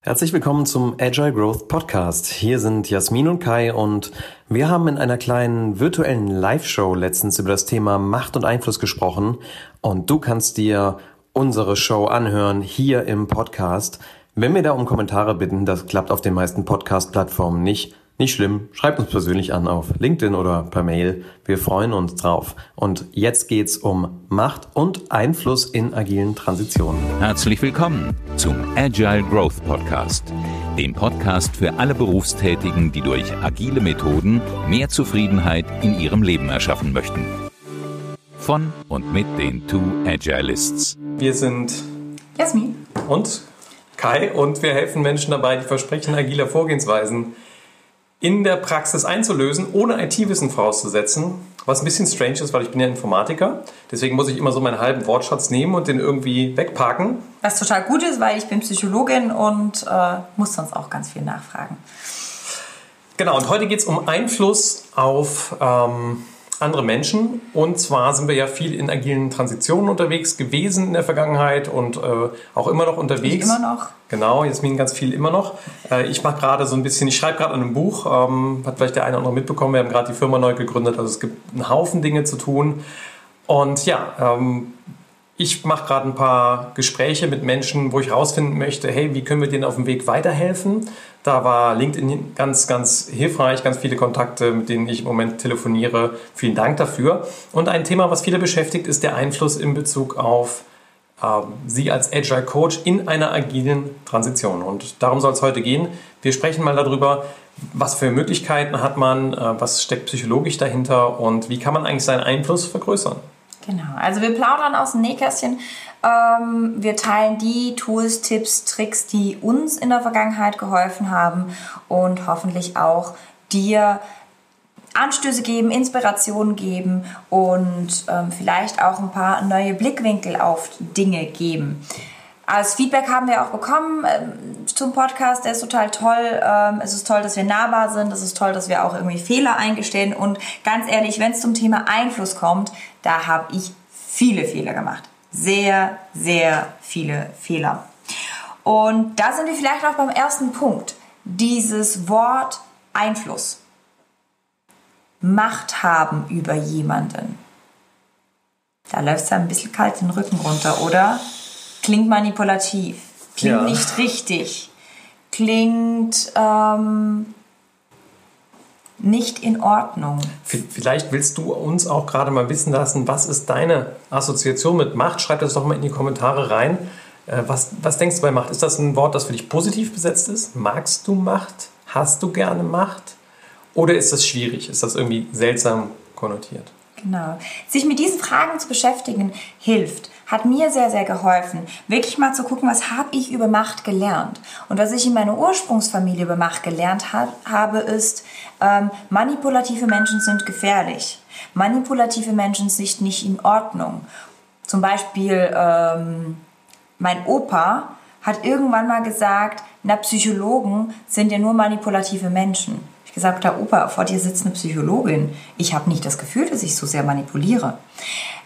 Herzlich willkommen zum Agile Growth Podcast. Hier sind Jasmin und Kai und wir haben in einer kleinen virtuellen Live-Show letztens über das Thema Macht und Einfluss gesprochen und du kannst dir unsere Show anhören hier im Podcast. Wenn wir da um Kommentare bitten, das klappt auf den meisten Podcast-Plattformen nicht. Nicht schlimm, schreibt uns persönlich an auf LinkedIn oder per Mail. Wir freuen uns drauf. Und jetzt geht's um Macht und Einfluss in agilen Transitionen. Herzlich willkommen zum Agile Growth Podcast, dem Podcast für alle Berufstätigen, die durch agile Methoden mehr Zufriedenheit in ihrem Leben erschaffen möchten. Von und mit den Two Agilists. Wir sind Jasmin und Kai und wir helfen Menschen dabei, die Versprechen agiler Vorgehensweisen in der Praxis einzulösen, ohne IT-Wissen vorauszusetzen. Was ein bisschen strange ist, weil ich bin ja Informatiker. Deswegen muss ich immer so meinen halben Wortschatz nehmen und den irgendwie wegparken. Was total gut ist, weil ich bin Psychologin und äh, muss sonst auch ganz viel nachfragen. Genau, und heute geht es um Einfluss auf ähm, andere Menschen. Und zwar sind wir ja viel in agilen Transitionen unterwegs gewesen in der Vergangenheit und äh, auch immer noch unterwegs. Ich immer noch. Genau, Jasmin ganz viel immer noch. Äh, ich mache gerade so ein bisschen, ich schreibe gerade an einem Buch, ähm, hat vielleicht der eine oder andere mitbekommen, wir haben gerade die Firma neu gegründet, also es gibt einen Haufen Dinge zu tun. Und ja, ähm, ich mache gerade ein paar Gespräche mit Menschen, wo ich herausfinden möchte, hey, wie können wir denen auf dem Weg weiterhelfen? Da war LinkedIn ganz, ganz hilfreich, ganz viele Kontakte, mit denen ich im Moment telefoniere. Vielen Dank dafür. Und ein Thema, was viele beschäftigt, ist der Einfluss in Bezug auf äh, Sie als Agile Coach in einer agilen Transition. Und darum soll es heute gehen. Wir sprechen mal darüber, was für Möglichkeiten hat man, äh, was steckt psychologisch dahinter und wie kann man eigentlich seinen Einfluss vergrößern. Genau, also wir plaudern aus dem Nähkästchen. Ähm, wir teilen die Tools, Tipps, Tricks, die uns in der Vergangenheit geholfen haben und hoffentlich auch dir Anstöße geben, Inspirationen geben und ähm, vielleicht auch ein paar neue Blickwinkel auf Dinge geben. Als Feedback haben wir auch bekommen ähm, zum Podcast, der ist total toll. Ähm, es ist toll, dass wir nahbar sind. Es ist toll, dass wir auch irgendwie Fehler eingestehen. Und ganz ehrlich, wenn es zum Thema Einfluss kommt, da habe ich viele Fehler gemacht. Sehr, sehr viele Fehler. Und da sind wir vielleicht auch beim ersten Punkt. Dieses Wort Einfluss. Macht haben über jemanden. Da läuft es ein bisschen kalt den Rücken runter, oder? Klingt manipulativ, klingt ja. nicht richtig, klingt ähm, nicht in Ordnung. Vielleicht willst du uns auch gerade mal wissen lassen, was ist deine Assoziation mit Macht? Schreib das doch mal in die Kommentare rein. Äh, was, was denkst du bei Macht? Ist das ein Wort, das für dich positiv besetzt ist? Magst du Macht? Hast du gerne Macht? Oder ist das schwierig? Ist das irgendwie seltsam konnotiert? Genau. Sich mit diesen Fragen zu beschäftigen hilft hat mir sehr, sehr geholfen, wirklich mal zu gucken, was habe ich über Macht gelernt. Und was ich in meiner Ursprungsfamilie über Macht gelernt hat, habe, ist, ähm, manipulative Menschen sind gefährlich. Manipulative Menschen sind nicht in Ordnung. Zum Beispiel ähm, mein Opa hat irgendwann mal gesagt, na Psychologen sind ja nur manipulative Menschen gesagt habe, Opa, vor dir sitzt eine Psychologin. Ich habe nicht das Gefühl, dass ich so sehr manipuliere.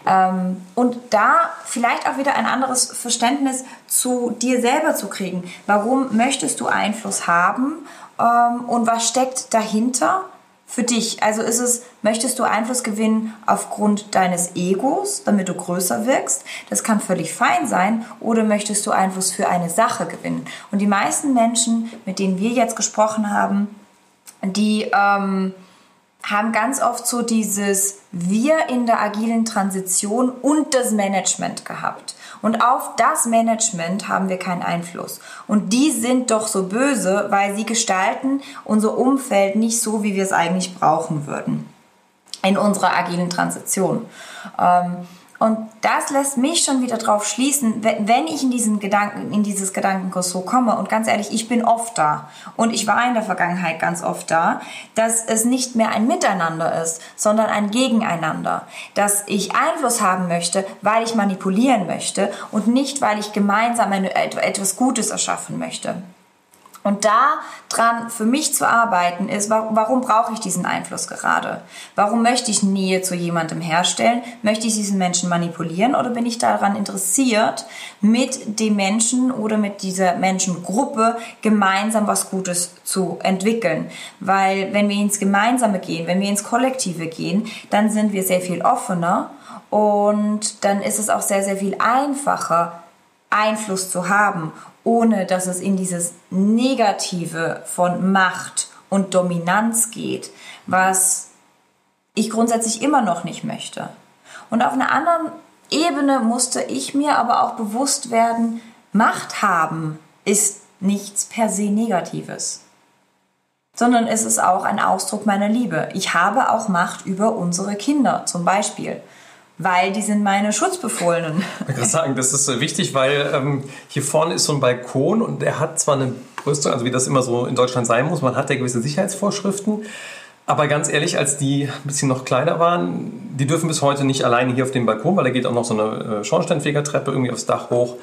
Ähm, und da vielleicht auch wieder ein anderes Verständnis zu dir selber zu kriegen. Warum möchtest du Einfluss haben ähm, und was steckt dahinter? für dich? Also ist es, möchtest du Einfluss gewinnen aufgrund deines Egos, damit du größer wirkst? Das kann völlig fein sein. Oder möchtest du Einfluss für eine Sache gewinnen? Und die meisten Menschen, mit denen wir jetzt gesprochen haben, die ähm, haben ganz oft so dieses Wir in der agilen Transition und das Management gehabt. Und auf das Management haben wir keinen Einfluss. Und die sind doch so böse, weil sie gestalten unser Umfeld nicht so, wie wir es eigentlich brauchen würden in unserer agilen Transition. Ähm, und das lässt mich schon wieder drauf schließen, wenn ich in diesen Gedanken, in dieses Gedankenkurs so komme. Und ganz ehrlich, ich bin oft da. Und ich war in der Vergangenheit ganz oft da, dass es nicht mehr ein Miteinander ist, sondern ein Gegeneinander. Dass ich Einfluss haben möchte, weil ich manipulieren möchte und nicht, weil ich gemeinsam etwas Gutes erschaffen möchte. Und da dran für mich zu arbeiten ist, warum brauche ich diesen Einfluss gerade? Warum möchte ich Nähe zu jemandem herstellen? Möchte ich diesen Menschen manipulieren oder bin ich daran interessiert, mit dem Menschen oder mit dieser Menschengruppe gemeinsam was Gutes zu entwickeln? Weil wenn wir ins Gemeinsame gehen, wenn wir ins Kollektive gehen, dann sind wir sehr viel offener und dann ist es auch sehr, sehr viel einfacher, Einfluss zu haben ohne dass es in dieses Negative von Macht und Dominanz geht, was ich grundsätzlich immer noch nicht möchte. Und auf einer anderen Ebene musste ich mir aber auch bewusst werden, Macht haben ist nichts per se Negatives, sondern es ist auch ein Ausdruck meiner Liebe. Ich habe auch Macht über unsere Kinder zum Beispiel weil die sind meine Schutzbefohlenen. Ich kann sagen, das ist wichtig, weil ähm, hier vorne ist so ein Balkon und der hat zwar eine Brüstung, also wie das immer so in Deutschland sein muss, man hat ja gewisse Sicherheitsvorschriften, aber ganz ehrlich, als die ein bisschen noch kleiner waren, die dürfen bis heute nicht alleine hier auf dem Balkon, weil da geht auch noch so eine äh, Schornsteinfegertreppe irgendwie aufs Dach hoch.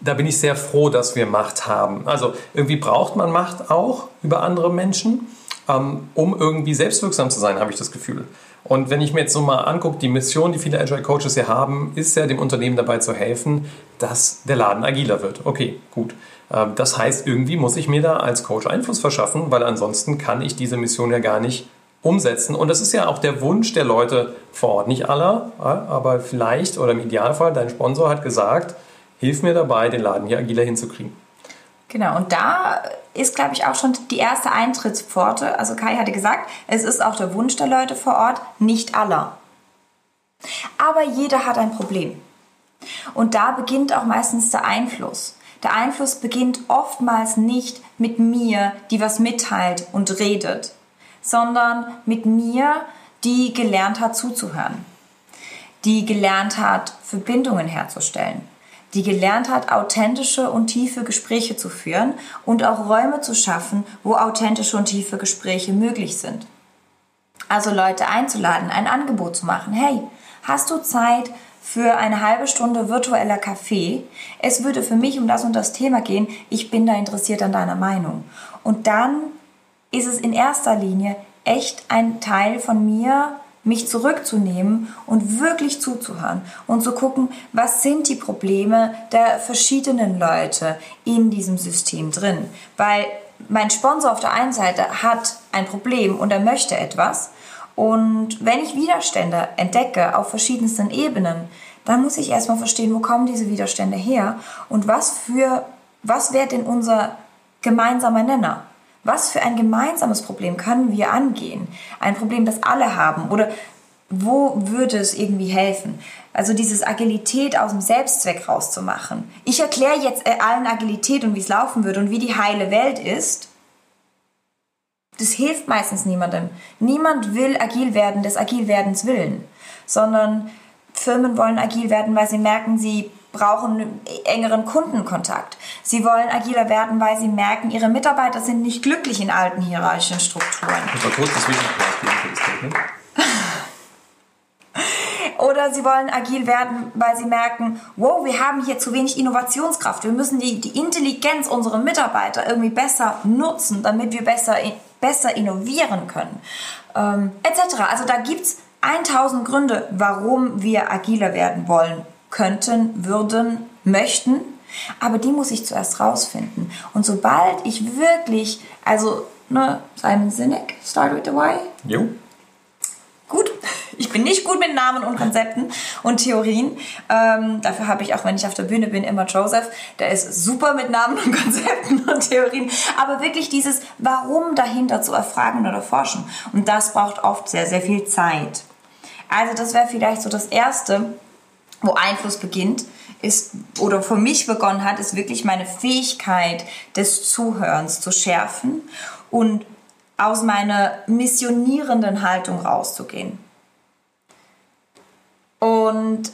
Da bin ich sehr froh, dass wir Macht haben. Also irgendwie braucht man Macht auch über andere Menschen, ähm, um irgendwie selbstwirksam zu sein, habe ich das Gefühl. Und wenn ich mir jetzt so mal angucke, die Mission, die viele Agile Coaches hier haben, ist ja dem Unternehmen dabei zu helfen, dass der Laden agiler wird. Okay, gut. Ähm, das heißt, irgendwie muss ich mir da als Coach Einfluss verschaffen, weil ansonsten kann ich diese Mission ja gar nicht umsetzen. Und das ist ja auch der Wunsch der Leute vor Ort. Nicht aller, aber vielleicht oder im Idealfall, dein Sponsor hat gesagt, hilf mir dabei, den Laden hier agiler hinzukriegen. Genau, und da ist, glaube ich, auch schon die erste Eintrittspforte. Also Kai hatte gesagt, es ist auch der Wunsch der Leute vor Ort, nicht aller. Aber jeder hat ein Problem. Und da beginnt auch meistens der Einfluss. Der Einfluss beginnt oftmals nicht mit mir, die was mitteilt und redet, sondern mit mir, die gelernt hat zuzuhören, die gelernt hat, Verbindungen herzustellen, die gelernt hat, authentische und tiefe Gespräche zu führen und auch Räume zu schaffen, wo authentische und tiefe Gespräche möglich sind. Also Leute einzuladen, ein Angebot zu machen. Hey, hast du Zeit für eine halbe Stunde virtueller Kaffee? Es würde für mich um das und das Thema gehen. Ich bin da interessiert an deiner Meinung. Und dann ist es in erster Linie echt ein Teil von mir, mich zurückzunehmen und wirklich zuzuhören und zu gucken, was sind die Probleme der verschiedenen Leute in diesem System drin. Weil mein Sponsor auf der einen Seite hat ein Problem und er möchte etwas. Und wenn ich Widerstände entdecke auf verschiedensten Ebenen, dann muss ich erstmal verstehen, wo kommen diese Widerstände her und was für, was wäre denn unser gemeinsamer Nenner? Was für ein gemeinsames Problem können wir angehen? Ein Problem, das alle haben? Oder wo würde es irgendwie helfen? Also dieses Agilität aus dem Selbstzweck rauszumachen. Ich erkläre jetzt äh, allen Agilität und wie es laufen würde und wie die heile Welt ist. Das hilft meistens niemandem. Niemand will agil werden des Agilwerdens willen, sondern Firmen wollen agil werden, weil sie merken, sie brauchen engeren Kundenkontakt. Sie wollen agiler werden, weil sie merken, ihre Mitarbeiter sind nicht glücklich in alten hierarchischen Strukturen. Das war kurz das Statement. Oder sie wollen agil werden, weil sie merken, wow, wir haben hier zu wenig Innovationskraft. Wir müssen die, die Intelligenz unserer Mitarbeiter irgendwie besser nutzen, damit wir besser, besser innovieren können. Ähm, etc. Also da gibt es 1000 Gründe, warum wir agiler werden wollen könnten, würden, möchten. Aber die muss ich zuerst rausfinden. Und sobald ich wirklich, also, ne, Simon Sinek, Start with the Why. Jo. Gut. Ich bin nicht gut mit Namen und Konzepten und Theorien. Ähm, dafür habe ich auch, wenn ich auf der Bühne bin, immer Joseph. Der ist super mit Namen und Konzepten und Theorien. Aber wirklich dieses Warum dahinter zu erfragen oder forschen. Und das braucht oft sehr, sehr viel Zeit. Also das wäre vielleicht so das Erste, wo Einfluss beginnt, ist oder für mich begonnen hat, ist wirklich meine Fähigkeit des Zuhörens zu schärfen und aus meiner missionierenden Haltung rauszugehen. Und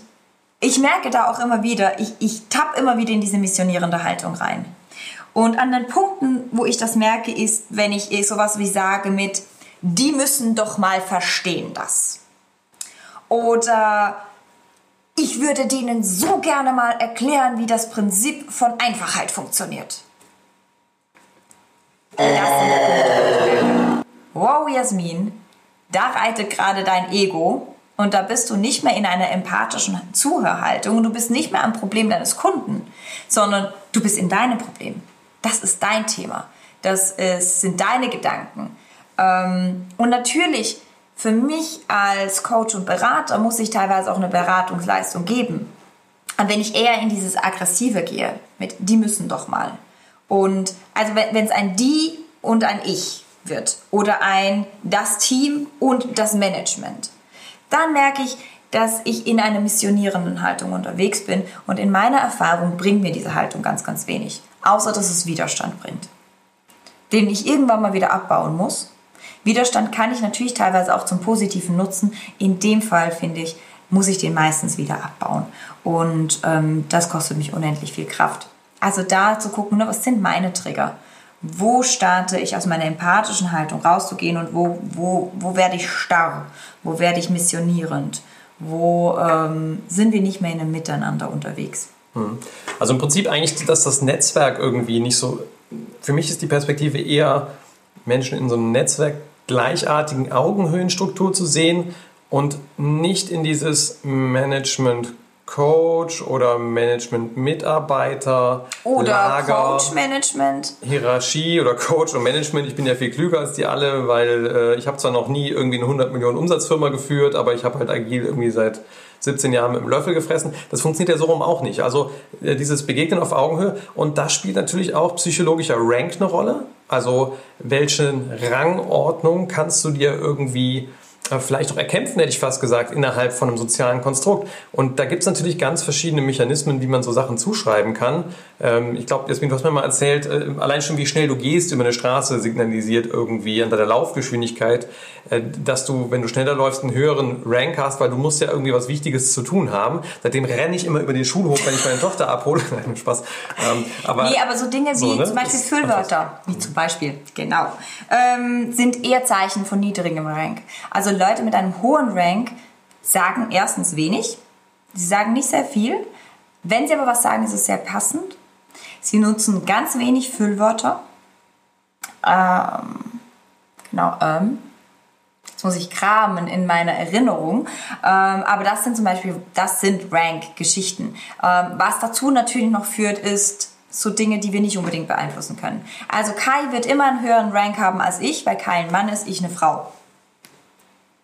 ich merke da auch immer wieder, ich, ich tapp immer wieder in diese missionierende Haltung rein. Und an den Punkten, wo ich das merke, ist, wenn ich sowas wie sage mit, die müssen doch mal verstehen das. Oder ich würde denen so gerne mal erklären, wie das Prinzip von Einfachheit funktioniert. Wow, Jasmin, da reitet gerade dein Ego und da bist du nicht mehr in einer empathischen Zuhörhaltung, und du bist nicht mehr am Problem deines Kunden, sondern du bist in deinem Problem. Das ist dein Thema, das ist, sind deine Gedanken. Ähm, und natürlich für mich als Coach und Berater muss ich teilweise auch eine Beratungsleistung geben. Und wenn ich eher in dieses Aggressive gehe, mit die müssen doch mal. Und also wenn es ein die und ein ich wird oder ein das Team und das Management, dann merke ich, dass ich in einer missionierenden Haltung unterwegs bin und in meiner Erfahrung bringt mir diese Haltung ganz, ganz wenig, außer dass es Widerstand bringt, den ich irgendwann mal wieder abbauen muss. Widerstand kann ich natürlich teilweise auch zum Positiven nutzen. In dem Fall finde ich, muss ich den meistens wieder abbauen und ähm, das kostet mich unendlich viel Kraft. Also da zu gucken, ne, was sind meine Trigger? Wo starte ich aus meiner empathischen Haltung rauszugehen und wo, wo, wo werde ich starr? Wo werde ich missionierend? Wo ähm, sind wir nicht mehr in einem Miteinander unterwegs? Hm. Also im Prinzip eigentlich, dass das Netzwerk irgendwie nicht so. Für mich ist die Perspektive eher, Menschen in so einem Netzwerk gleichartigen Augenhöhenstruktur zu sehen und nicht in dieses Management Coach oder Management-Mitarbeiter oder Lager, Coach-Management. Hierarchie oder Coach und Management. Ich bin ja viel klüger als die alle, weil äh, ich habe zwar noch nie irgendwie eine 100 Millionen Umsatzfirma geführt, aber ich habe halt agil irgendwie seit 17 Jahren mit dem Löffel gefressen. Das funktioniert ja so rum auch nicht. Also äh, dieses Begegnen auf Augenhöhe und da spielt natürlich auch psychologischer Rank eine Rolle. Also welche Rangordnung kannst du dir irgendwie äh, vielleicht auch erkämpfen, hätte ich fast gesagt, innerhalb von einem sozialen Konstrukt. Und da gibt es natürlich ganz verschiedene Mechanismen, wie man so Sachen zuschreiben kann. Ähm, ich glaube, Jasmin, du hast mir mal erzählt, äh, allein schon wie schnell du gehst über eine Straße signalisiert irgendwie an deiner Laufgeschwindigkeit, äh, dass du, wenn du schneller läufst, einen höheren Rank hast, weil du musst ja irgendwie was Wichtiges zu tun haben. Seitdem renne ich immer über den Schulhof, wenn ich meine Tochter abhole. Nein, Spaß. Ähm, aber, nee, aber so Dinge wie so, ne? zum Beispiel Füllwörter, wie zum Beispiel, genau, ähm, sind eher Zeichen von niedrigem Rank. Also Leute mit einem hohen Rank sagen erstens wenig, sie sagen nicht sehr viel. Wenn sie aber was sagen, ist es sehr passend. Sie nutzen ganz wenig Füllwörter. Ähm, genau, ähm. Jetzt muss ich kramen in meiner Erinnerung. Ähm, aber das sind zum Beispiel, das sind Rank-Geschichten. Ähm, was dazu natürlich noch führt, ist so Dinge, die wir nicht unbedingt beeinflussen können. Also Kai wird immer einen höheren Rank haben als ich, weil Kai ein Mann ist, ich eine Frau.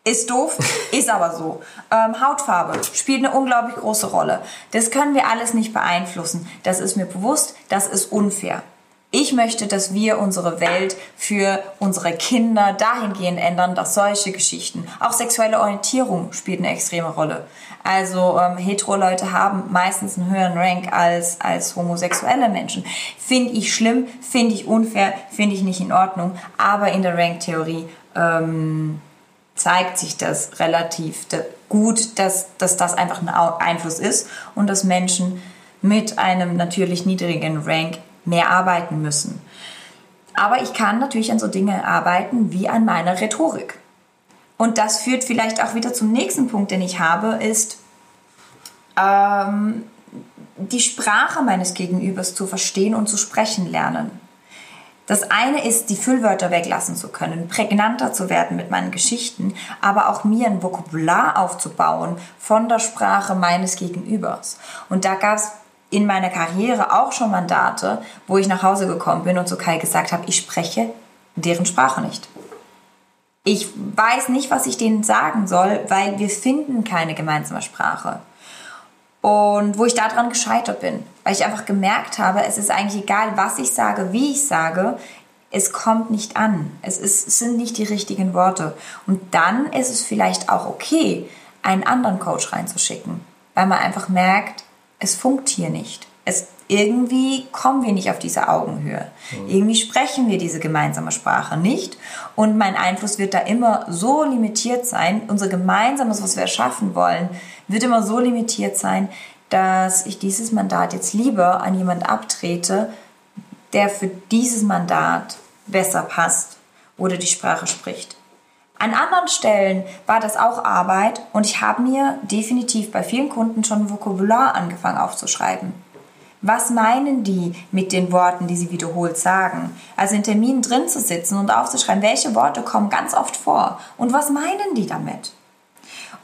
Ist doof, ist aber so. Ähm, Hautfarbe spielt eine unglaublich große Rolle. Das können wir alles nicht beeinflussen. Das ist mir bewusst, das ist unfair. Ich möchte, dass wir unsere Welt für unsere Kinder dahingehend ändern, dass solche Geschichten, auch sexuelle Orientierung spielt eine extreme Rolle. Also ähm, hetero-Leute haben meistens einen höheren Rank als, als homosexuelle Menschen. Finde ich schlimm, finde ich unfair, finde ich nicht in Ordnung. Aber in der Rank-Theorie ähm, zeigt sich das relativ gut, dass, dass das einfach ein Einfluss ist und dass Menschen mit einem natürlich niedrigen Rank mehr arbeiten müssen. Aber ich kann natürlich an so Dinge arbeiten wie an meiner Rhetorik. Und das führt vielleicht auch wieder zum nächsten Punkt, den ich habe, ist ähm, die Sprache meines Gegenübers zu verstehen und zu sprechen lernen. Das eine ist, die Füllwörter weglassen zu können, prägnanter zu werden mit meinen Geschichten, aber auch mir ein Vokabular aufzubauen von der Sprache meines Gegenübers. Und da gab es in meiner Karriere auch schon Mandate, wo ich nach Hause gekommen bin und zu Kai gesagt habe, ich spreche deren Sprache nicht. Ich weiß nicht, was ich denen sagen soll, weil wir finden keine gemeinsame Sprache. Und wo ich daran gescheitert bin, weil ich einfach gemerkt habe, es ist eigentlich egal, was ich sage, wie ich sage, es kommt nicht an. Es, ist, es sind nicht die richtigen Worte. Und dann ist es vielleicht auch okay, einen anderen Coach reinzuschicken, weil man einfach merkt, es funkt hier nicht. Es, irgendwie kommen wir nicht auf diese Augenhöhe. Mhm. Irgendwie sprechen wir diese gemeinsame Sprache nicht. Und mein Einfluss wird da immer so limitiert sein. Unser gemeinsames, was wir erschaffen wollen, wird immer so limitiert sein, dass ich dieses Mandat jetzt lieber an jemand abtrete, der für dieses Mandat besser passt oder die Sprache spricht. An anderen Stellen war das auch Arbeit und ich habe mir definitiv bei vielen Kunden schon Vokabular angefangen aufzuschreiben. Was meinen die mit den Worten, die sie wiederholt sagen? Also in Terminen drin zu sitzen und aufzuschreiben, welche Worte kommen ganz oft vor und was meinen die damit?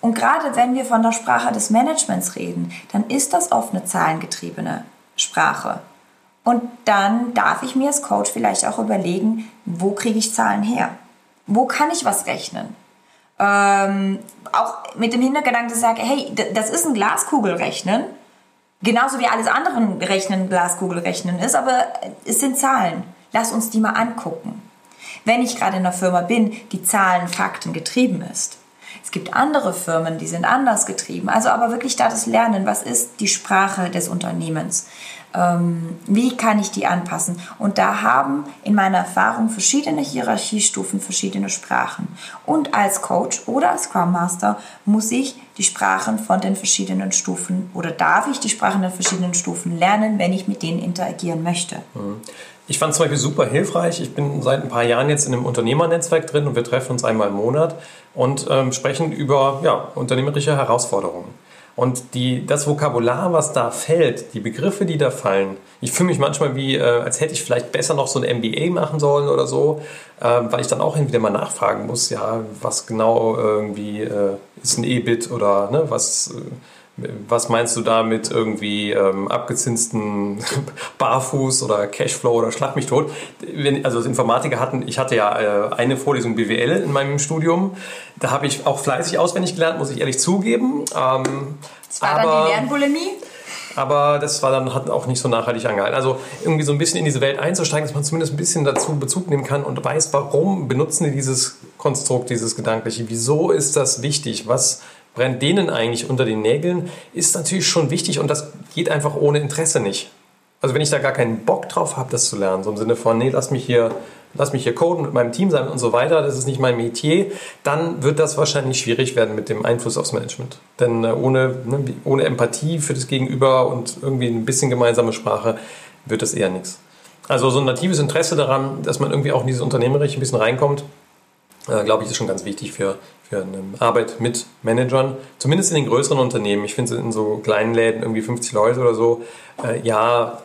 Und gerade wenn wir von der Sprache des Managements reden, dann ist das oft eine zahlengetriebene Sprache. Und dann darf ich mir als Coach vielleicht auch überlegen, wo kriege ich Zahlen her? Wo kann ich was rechnen? Ähm, auch mit dem Hintergedanken zu sagen, hey, das ist ein Glaskugelrechnen, genauso wie alles andere Rechnen Glaskugelrechnen ist, aber es sind Zahlen. Lass uns die mal angucken. Wenn ich gerade in einer Firma bin, die Zahlen, Fakten getrieben ist. Es gibt andere Firmen, die sind anders getrieben. Also aber wirklich da das Lernen, was ist die Sprache des Unternehmens? Ähm, wie kann ich die anpassen? Und da haben in meiner Erfahrung verschiedene Hierarchiestufen, verschiedene Sprachen. Und als Coach oder als Scrum Master muss ich die Sprachen von den verschiedenen Stufen oder darf ich die Sprachen der verschiedenen Stufen lernen, wenn ich mit denen interagieren möchte. Ich fand es zum Beispiel super hilfreich. Ich bin seit ein paar Jahren jetzt in einem Unternehmernetzwerk drin und wir treffen uns einmal im Monat und ähm, sprechen über ja, unternehmerische Herausforderungen. Und die, das Vokabular, was da fällt, die Begriffe, die da fallen, ich fühle mich manchmal wie, äh, als hätte ich vielleicht besser noch so ein MBA machen sollen oder so, äh, weil ich dann auch wieder mal nachfragen muss, ja, was genau irgendwie äh, ist ein EBIT oder ne, was, äh, was meinst du da mit irgendwie ähm, abgezinsten Barfuß oder Cashflow oder Schlag mich tot? Wenn, also Informatiker hatten, ich hatte ja äh, eine Vorlesung BWL in meinem Studium, da habe ich auch fleißig auswendig gelernt, muss ich ehrlich zugeben. Ähm, das war aber, dann die Lernbulimie? aber das war dann hat auch nicht so nachhaltig angehalten. Also irgendwie so ein bisschen in diese Welt einzusteigen, dass man zumindest ein bisschen dazu Bezug nehmen kann und weiß, warum benutzen die dieses Konstrukt, dieses Gedankliche, wieso ist das wichtig, was brennt denen eigentlich unter den Nägeln, ist natürlich schon wichtig und das geht einfach ohne Interesse nicht. Also wenn ich da gar keinen Bock drauf habe, das zu lernen, so im Sinne von, nee, lass mich hier, lass mich hier coden mit meinem Team sein und so weiter, das ist nicht mein Metier, dann wird das wahrscheinlich schwierig werden mit dem Einfluss aufs Management. Denn äh, ohne, ne, ohne Empathie für das Gegenüber und irgendwie ein bisschen gemeinsame Sprache wird das eher nichts. Also so ein natives Interesse daran, dass man irgendwie auch in dieses Unternehmerische ein bisschen reinkommt, äh, glaube ich, ist schon ganz wichtig für, für eine Arbeit mit Managern, zumindest in den größeren Unternehmen. Ich finde in so kleinen Läden, irgendwie 50 Leute oder so, äh, ja,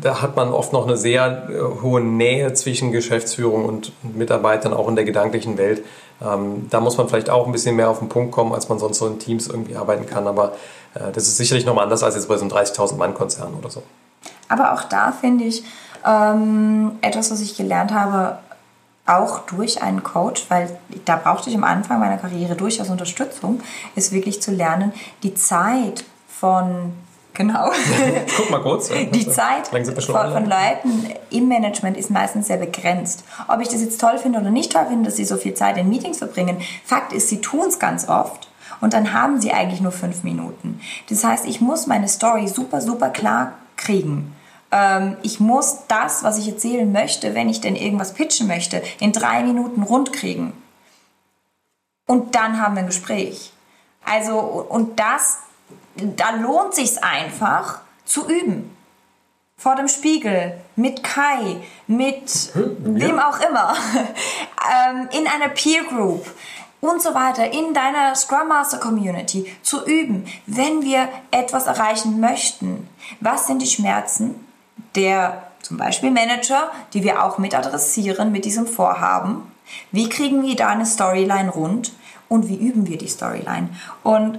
da hat man oft noch eine sehr äh, hohe Nähe zwischen Geschäftsführung und Mitarbeitern, auch in der gedanklichen Welt. Ähm, da muss man vielleicht auch ein bisschen mehr auf den Punkt kommen, als man sonst so in Teams irgendwie arbeiten kann. Aber äh, das ist sicherlich nochmal anders als jetzt bei so einem 30.000 Mann-Konzern oder so. Aber auch da finde ich ähm, etwas, was ich gelernt habe, auch durch einen Coach, weil da brauchte ich am Anfang meiner Karriere durchaus Unterstützung, ist wirklich zu lernen, die Zeit von Genau. Guck mal kurz. Die Zeit von, von, Leuten im Management ist meistens sehr begrenzt. Ob ich das jetzt toll finde oder nicht toll finde, dass sie so viel Zeit in Meetings verbringen, Fakt ist, sie tun es ganz oft und dann haben sie eigentlich nur fünf Minuten. Das heißt, ich muss meine Story super, super klar kriegen. Ähm, ich muss das, was ich erzählen möchte, wenn ich denn irgendwas pitchen möchte, in drei Minuten rund kriegen. Und dann haben wir ein Gespräch. Also, und das, da lohnt sich einfach zu üben. Vor dem Spiegel, mit Kai, mit ja. wem auch immer, ähm, in einer Peer Group und so weiter, in deiner Scrum Master Community zu üben, wenn wir etwas erreichen möchten. Was sind die Schmerzen? Der zum Beispiel Manager, die wir auch mit adressieren mit diesem Vorhaben. Wie kriegen wir da eine Storyline rund und wie üben wir die Storyline? Und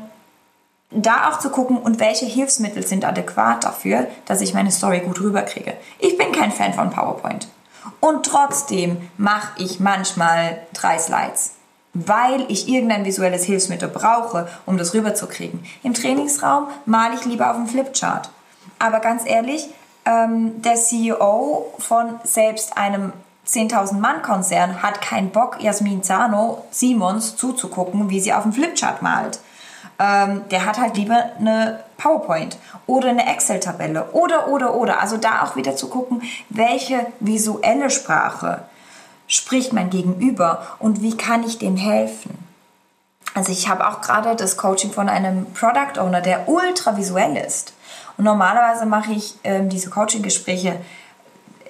da auch zu gucken, und welche Hilfsmittel sind adäquat dafür, dass ich meine Story gut rüberkriege. Ich bin kein Fan von PowerPoint. Und trotzdem mache ich manchmal drei Slides, weil ich irgendein visuelles Hilfsmittel brauche, um das rüberzukriegen. Im Trainingsraum male ich lieber auf dem Flipchart. Aber ganz ehrlich, ähm, der CEO von selbst einem 10.000 Mann Konzern hat keinen Bock, Jasmin Zano Simons zuzugucken, wie sie auf dem Flipchart malt. Ähm, der hat halt lieber eine PowerPoint oder eine Excel-Tabelle oder, oder, oder. Also da auch wieder zu gucken, welche visuelle Sprache spricht mein Gegenüber und wie kann ich dem helfen. Also ich habe auch gerade das Coaching von einem Product Owner, der ultra visuell ist. Und normalerweise mache ich ähm, diese Coaching-Gespräche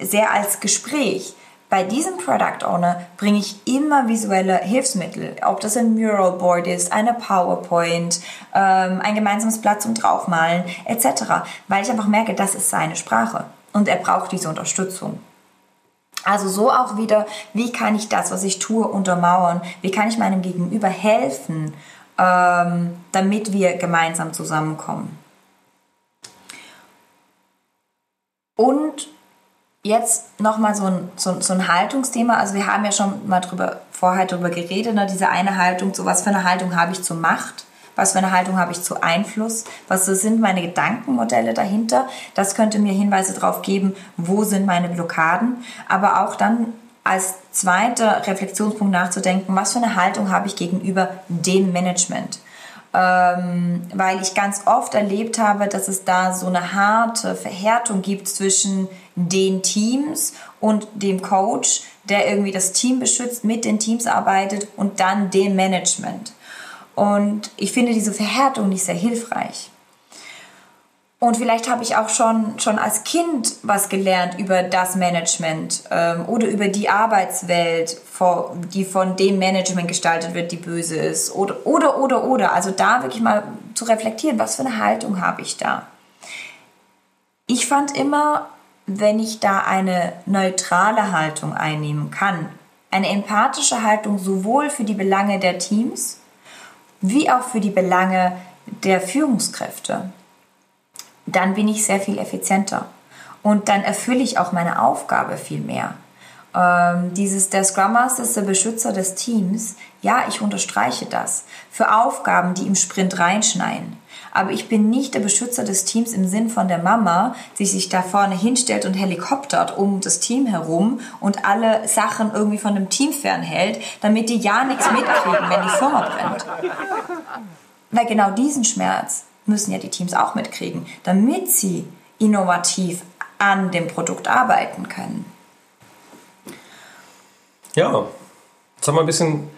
sehr als Gespräch. bei diesem Product Owner bringe ich immer visuelle Hilfsmittel, ob das ein Mural Board ist, eine PowerPoint, ähm, ein gemeinsames Blatt zum Draufmalen etc., weil ich einfach merke, das ist seine Sprache und er braucht diese Unterstützung. Also so auch wieder, wie kann ich das, was ich tue, untermauern? Wie kann ich meinem Gegenüber helfen, ähm, damit wir gemeinsam zusammenkommen? Und jetzt nochmal so ein, so, so, ein Haltungsthema. Also wir haben ja schon mal drüber, vorher drüber geredet, ne? diese eine Haltung, so was für eine Haltung habe ich zur Macht, was für eine Haltung habe ich zu Einfluss, was sind meine Gedankenmodelle dahinter. Das könnte mir Hinweise darauf geben, wo sind meine Blockaden. Aber auch dann als zweiter Reflexionspunkt nachzudenken, was für eine Haltung habe ich gegenüber dem Management ähm, weil ich ganz oft erlebt habe, dass es da so eine harte Verhärtung gibt zwischen den Teams und dem Coach, der irgendwie das Team beschützt, mit den Teams arbeitet und dann dem Management. Und ich finde diese Verhärtung nicht sehr hilfreich. Und vielleicht habe ich auch schon, schon als Kind was gelernt über das Management ähm, oder über die Arbeitswelt, vor, die von dem Management gestaltet wird, die böse ist. Oder, oder, oder, oder. Also da wirklich mal zu reflektieren, was für eine Haltung habe ich da. Ich fand immer, wenn ich da eine neutrale Haltung einnehmen kann, eine empathische Haltung sowohl für die Belange der Teams wie auch für die Belange der Führungskräfte dann bin ich sehr viel effizienter. Und dann erfülle ich auch meine Aufgabe viel mehr. Ähm, dieses, der Scrum Master ist der Beschützer des Teams. Ja, ich unterstreiche das. Für Aufgaben, die im Sprint reinschneien. Aber ich bin nicht der Beschützer des Teams im Sinn von der Mama, die sich da vorne hinstellt und helikoptert um das Team herum und alle Sachen irgendwie von dem Team fernhält, damit die ja nichts mitkriegen, wenn die Firma brennt. Weil genau diesen Schmerz müssen ja die Teams auch mitkriegen, damit sie innovativ an dem Produkt arbeiten können. Ja, jetzt haben wir ein bisschen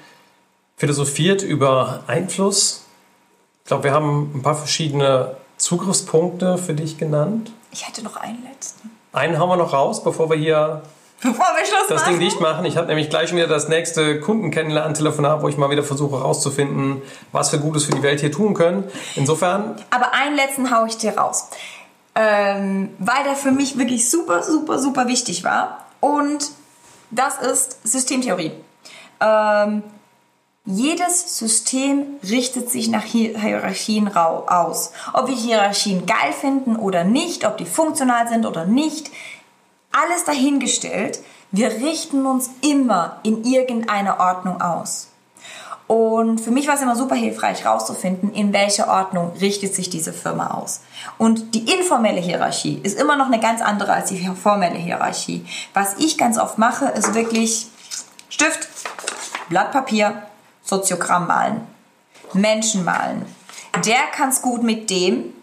philosophiert über Einfluss. Ich glaube, wir haben ein paar verschiedene Zugriffspunkte für dich genannt. Ich hätte noch einen letzten. Einen haben wir noch raus, bevor wir hier Bevor wir Schluss das machen. Ding dicht machen. Ich habe nämlich gleich wieder das nächste Kundenkennenlernen-Telefonat, wo ich mal wieder versuche herauszufinden, was wir Gutes für die Welt hier tun können. Insofern. Aber einen letzten haue ich dir raus. Ähm, weil der für mich wirklich super, super, super wichtig war. Und das ist Systemtheorie. Ähm, jedes System richtet sich nach Hierarchien aus. Ob wir Hierarchien geil finden oder nicht, ob die funktional sind oder nicht, alles dahingestellt, wir richten uns immer in irgendeiner Ordnung aus. Und für mich war es immer super hilfreich herauszufinden, in welcher Ordnung richtet sich diese Firma aus. Und die informelle Hierarchie ist immer noch eine ganz andere als die formelle Hierarchie. Was ich ganz oft mache, ist wirklich Stift, Blatt Papier, Soziogramm malen, Menschen malen. Der kann es gut mit dem,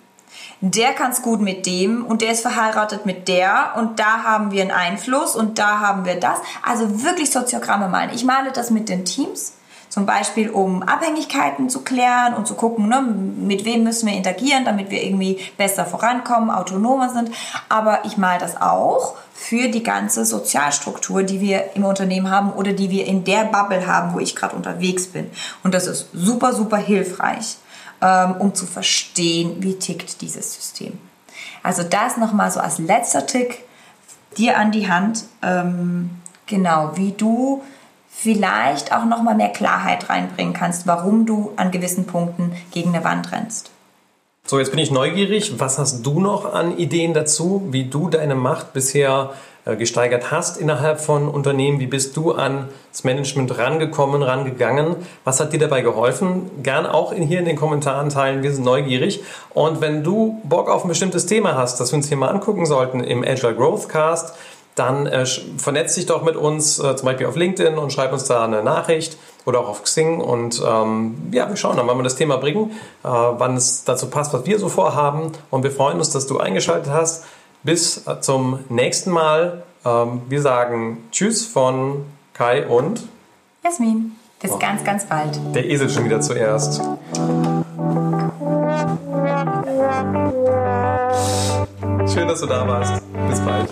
der kann es gut mit dem und der ist verheiratet mit der und da haben wir einen Einfluss und da haben wir das. Also wirklich Soziogramme malen. Ich male das mit den Teams. Zum Beispiel, um Abhängigkeiten zu klären und zu gucken, ne, mit wem müssen wir interagieren, damit wir irgendwie besser vorankommen, autonomer sind. Aber ich male das auch für die ganze Sozialstruktur, die wir im Unternehmen haben oder die wir in der Bubble haben, wo ich gerade unterwegs bin. Und das ist super, super hilfreich. Ähm, um zu verstehen, wie tickt dieses System. Also das nochmal so als letzter Tick dir an die Hand, ähm, genau, wie du vielleicht auch nochmal mehr Klarheit reinbringen kannst, warum du an gewissen Punkten gegen eine Wand rennst. So, jetzt bin ich neugierig. Was hast du noch an Ideen dazu, wie du deine Macht bisher gesteigert hast innerhalb von Unternehmen. Wie bist du an das Management rangekommen, rangegangen? Was hat dir dabei geholfen? Gern auch hier in den Kommentaren teilen. Wir sind neugierig. Und wenn du Bock auf ein bestimmtes Thema hast, das wir uns hier mal angucken sollten im Agile Growth Cast, dann äh, vernetz dich doch mit uns, äh, zum Beispiel auf LinkedIn und schreib uns da eine Nachricht oder auch auf Xing. Und ähm, ja, wir schauen dann, wann wir das Thema bringen, äh, wann es dazu passt, was wir so vorhaben. Und wir freuen uns, dass du eingeschaltet hast. Bis zum nächsten Mal. Ähm, wir sagen Tschüss von Kai und Jasmin. Bis oh. ganz, ganz bald. Der Esel schon wieder zuerst. Schön, dass du da warst. Bis bald.